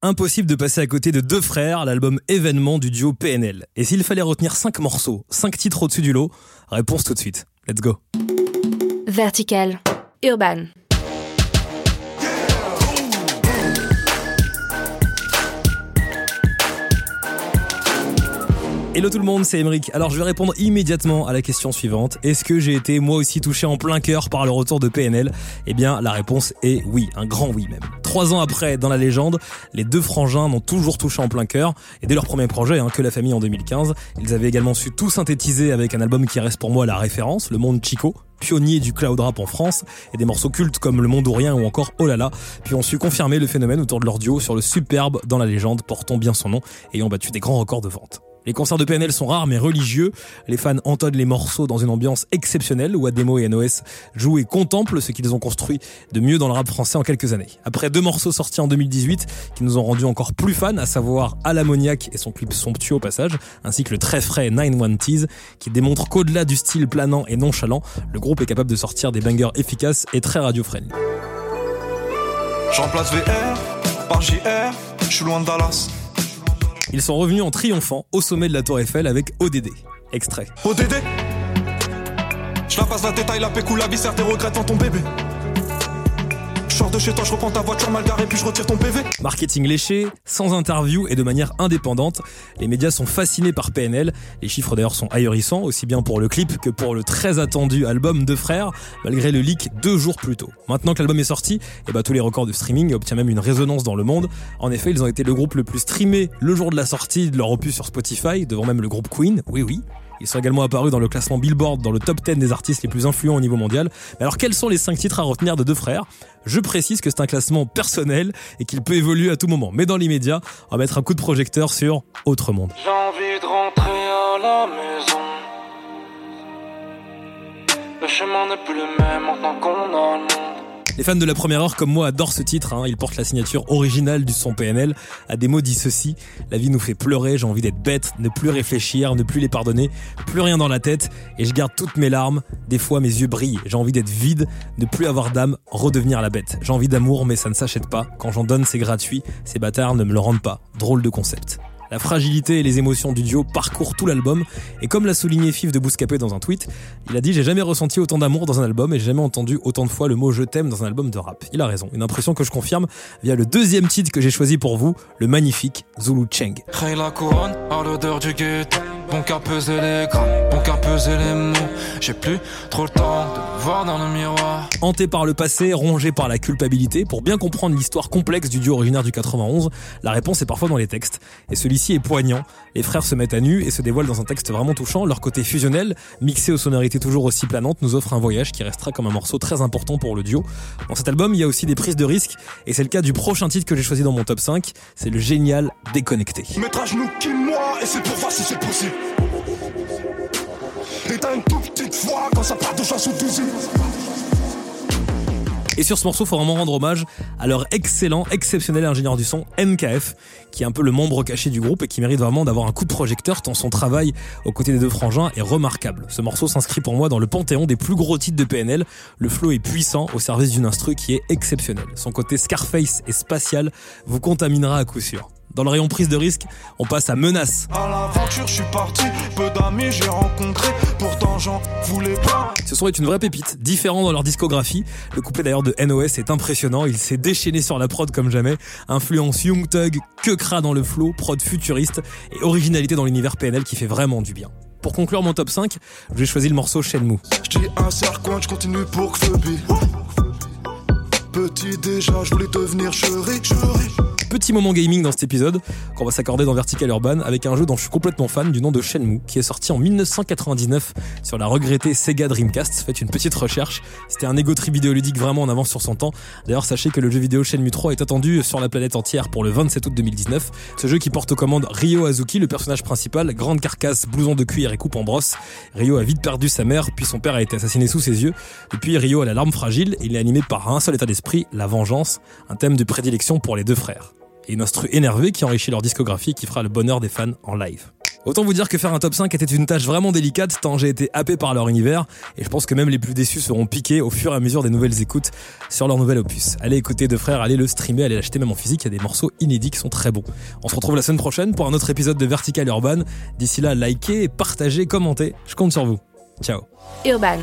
Impossible de passer à côté de Deux Frères, l'album événement du duo PNL. Et s'il fallait retenir 5 morceaux, 5 titres au-dessus du lot, réponse tout de suite. Let's go. Vertical. Urban. Hello tout le monde, c'est Emeric. Alors je vais répondre immédiatement à la question suivante. Est-ce que j'ai été moi aussi touché en plein cœur par le retour de PNL Eh bien la réponse est oui, un grand oui même. Trois ans après, dans la légende, les deux frangins m'ont toujours touché en plein cœur. Et dès leur premier projet, hein, que la famille en 2015, ils avaient également su tout synthétiser avec un album qui reste pour moi la référence, Le Monde Chico, pionnier du cloud rap en France, et des morceaux cultes comme Le Monde ou Rien ou encore Oh là là, puis ont su confirmer le phénomène autour de leur duo sur le superbe Dans la légende, portant bien son nom, ayant battu des grands records de vente. Les concerts de PNL sont rares mais religieux. Les fans entonnent les morceaux dans une ambiance exceptionnelle où Ademo et NOS jouent et contemplent ce qu'ils ont construit de mieux dans le rap français en quelques années. Après deux morceaux sortis en 2018 qui nous ont rendus encore plus fans, à savoir À l'ammoniaque et son clip somptueux au passage, ainsi que le très frais 9 Tease qui démontre qu'au-delà du style planant et nonchalant, le groupe est capable de sortir des bangers efficaces et très radio-friendly. VR par JR, je suis loin de Dallas. Ils sont revenus en triomphant au sommet de la Tour Eiffel avec ODD. Extrait. ODD Je la passe la détail, la pécou, la viscère, tes regrets dans ton bébé je reprends ta voiture puis je retire ton PV. Marketing léché, sans interview et de manière indépendante. Les médias sont fascinés par PNL. Les chiffres d'ailleurs sont ahurissants, aussi bien pour le clip que pour le très attendu album de frères, malgré le leak deux jours plus tôt. Maintenant que l'album est sorti, et eh bah, tous les records de streaming obtiennent même une résonance dans le monde. En effet, ils ont été le groupe le plus streamé le jour de la sortie de leur opus sur Spotify, devant même le groupe Queen. Oui, oui. Ils sont également apparus dans le classement Billboard dans le top 10 des artistes les plus influents au niveau mondial. Mais alors quels sont les 5 titres à retenir de deux frères? Je précise que c'est un classement personnel et qu'il peut évoluer à tout moment. Mais dans l'immédiat, on va mettre un coup de projecteur sur Autre Monde. J'ai envie de rentrer à la maison. Le chemin n'est plus le même qu'on a monde. Les fans de la première heure comme moi adorent ce titre, hein. il porte la signature originale du son PNL. À des mots dit ceci, la vie nous fait pleurer, j'ai envie d'être bête, ne plus réfléchir, ne plus les pardonner, plus rien dans la tête, et je garde toutes mes larmes, des fois mes yeux brillent, j'ai envie d'être vide, ne plus avoir d'âme, redevenir la bête. J'ai envie d'amour mais ça ne s'achète pas, quand j'en donne c'est gratuit, ces bâtards ne me le rendent pas. Drôle de concept. La fragilité et les émotions du duo parcourent tout l'album, et comme l'a souligné Fif de Bouscapé dans un tweet, il a dit J'ai jamais ressenti autant d'amour dans un album et j'ai jamais entendu autant de fois le mot je t'aime dans un album de rap. Il a raison, une impression que je confirme via le deuxième titre que j'ai choisi pour vous, le magnifique Zulu Cheng. Bon qu'à peser les grammes, bon qu'à peser les mots. J'ai plus trop le temps de voir dans le miroir. Hanté par le passé, rongé par la culpabilité, pour bien comprendre l'histoire complexe du duo originaire du 91, la réponse est parfois dans les textes. Et celui-ci est poignant. Les frères se mettent à nu et se dévoilent dans un texte vraiment touchant. Leur côté fusionnel, mixé aux sonorités toujours aussi planantes, nous offre un voyage qui restera comme un morceau très important pour le duo. Dans cet album, il y a aussi des prises de risques, et c'est le cas du prochain titre que j'ai choisi dans mon top 5. C'est le génial Déconnecté. Mettre à genoux qui moi, et c'est pour voir si c'est possible. Et sur ce morceau, faut vraiment rendre hommage à leur excellent, exceptionnel ingénieur du son, MKF, qui est un peu le membre caché du groupe et qui mérite vraiment d'avoir un coup de projecteur tant son travail aux côtés des deux frangins est remarquable. Ce morceau s'inscrit pour moi dans le panthéon des plus gros titres de PNL. Le flow est puissant au service d'une instru qui est exceptionnelle. Son côté Scarface et spatial vous contaminera à coup sûr. Dans le rayon prise de risque, on passe à menace. À l'aventure, je suis parti, peu d'amis j'ai rencontré, pourtant j'en voulais pas. Ce son est une vraie pépite, différent dans leur discographie. Le couplet d'ailleurs de NOS est impressionnant, il s'est déchaîné sur la prod comme jamais. Influence Young Thug, que cra dans le flow, prod futuriste et originalité dans l'univers PNL qui fait vraiment du bien. Pour conclure mon top 5, j'ai choisi le morceau Shenmue. Je dis un continue pour que Petit moment gaming dans cet épisode qu'on va s'accorder dans Vertical Urban avec un jeu dont je suis complètement fan du nom de Shenmue qui est sorti en 1999 sur la regrettée Sega Dreamcast. Faites une petite recherche. C'était un égo trip vidéoludique vraiment en avance sur son temps. D'ailleurs, sachez que le jeu vidéo Shenmue 3 est attendu sur la planète entière pour le 27 août 2019. Ce jeu qui porte aux commandes Ryo Azuki, le personnage principal, grande carcasse, blouson de cuir et coupe en brosse. Ryo a vite perdu sa mère, puis son père a été assassiné sous ses yeux. Et puis Ryo a la larme fragile et il est animé par un seul état d'esprit, la vengeance, un thème de prédilection pour les deux frères et une instru énervée qui enrichit leur discographie qui fera le bonheur des fans en live. Autant vous dire que faire un top 5 était une tâche vraiment délicate tant j'ai été happé par leur univers et je pense que même les plus déçus seront piqués au fur et à mesure des nouvelles écoutes sur leur nouvel opus. Allez écouter deux frères, allez le streamer, allez l'acheter même en physique, il y a des morceaux inédits qui sont très bons. On se retrouve la semaine prochaine pour un autre épisode de Vertical Urban. D'ici là, likez, partagez, commentez, je compte sur vous. Ciao. Urban.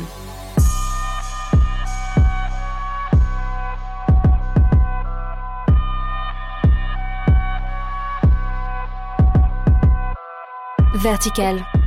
Vertical.